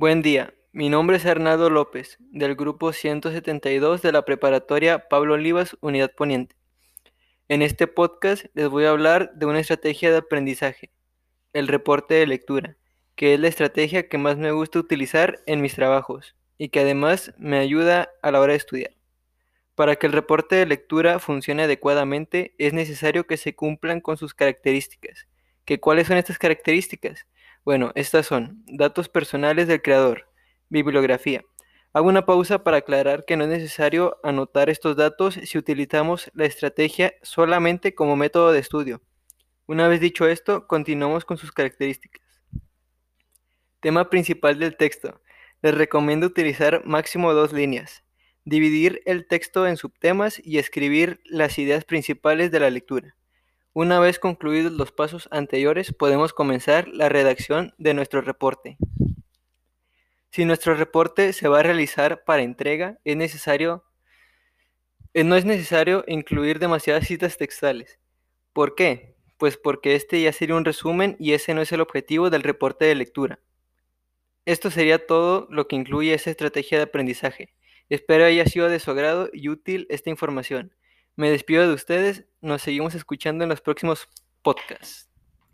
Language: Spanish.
Buen día, mi nombre es Hernando López, del grupo 172 de la preparatoria Pablo Olivas, Unidad Poniente. En este podcast les voy a hablar de una estrategia de aprendizaje, el reporte de lectura, que es la estrategia que más me gusta utilizar en mis trabajos y que además me ayuda a la hora de estudiar. Para que el reporte de lectura funcione adecuadamente es necesario que se cumplan con sus características. ¿Que ¿Cuáles son estas características? Bueno, estas son datos personales del creador, bibliografía. Hago una pausa para aclarar que no es necesario anotar estos datos si utilizamos la estrategia solamente como método de estudio. Una vez dicho esto, continuamos con sus características. Tema principal del texto. Les recomiendo utilizar máximo dos líneas. Dividir el texto en subtemas y escribir las ideas principales de la lectura. Una vez concluidos los pasos anteriores, podemos comenzar la redacción de nuestro reporte. Si nuestro reporte se va a realizar para entrega, es necesario, eh, no es necesario incluir demasiadas citas textuales. ¿Por qué? Pues porque este ya sería un resumen y ese no es el objetivo del reporte de lectura. Esto sería todo lo que incluye esa estrategia de aprendizaje. Espero haya sido de su agrado y útil esta información. Me despido de ustedes, nos seguimos escuchando en los próximos podcasts.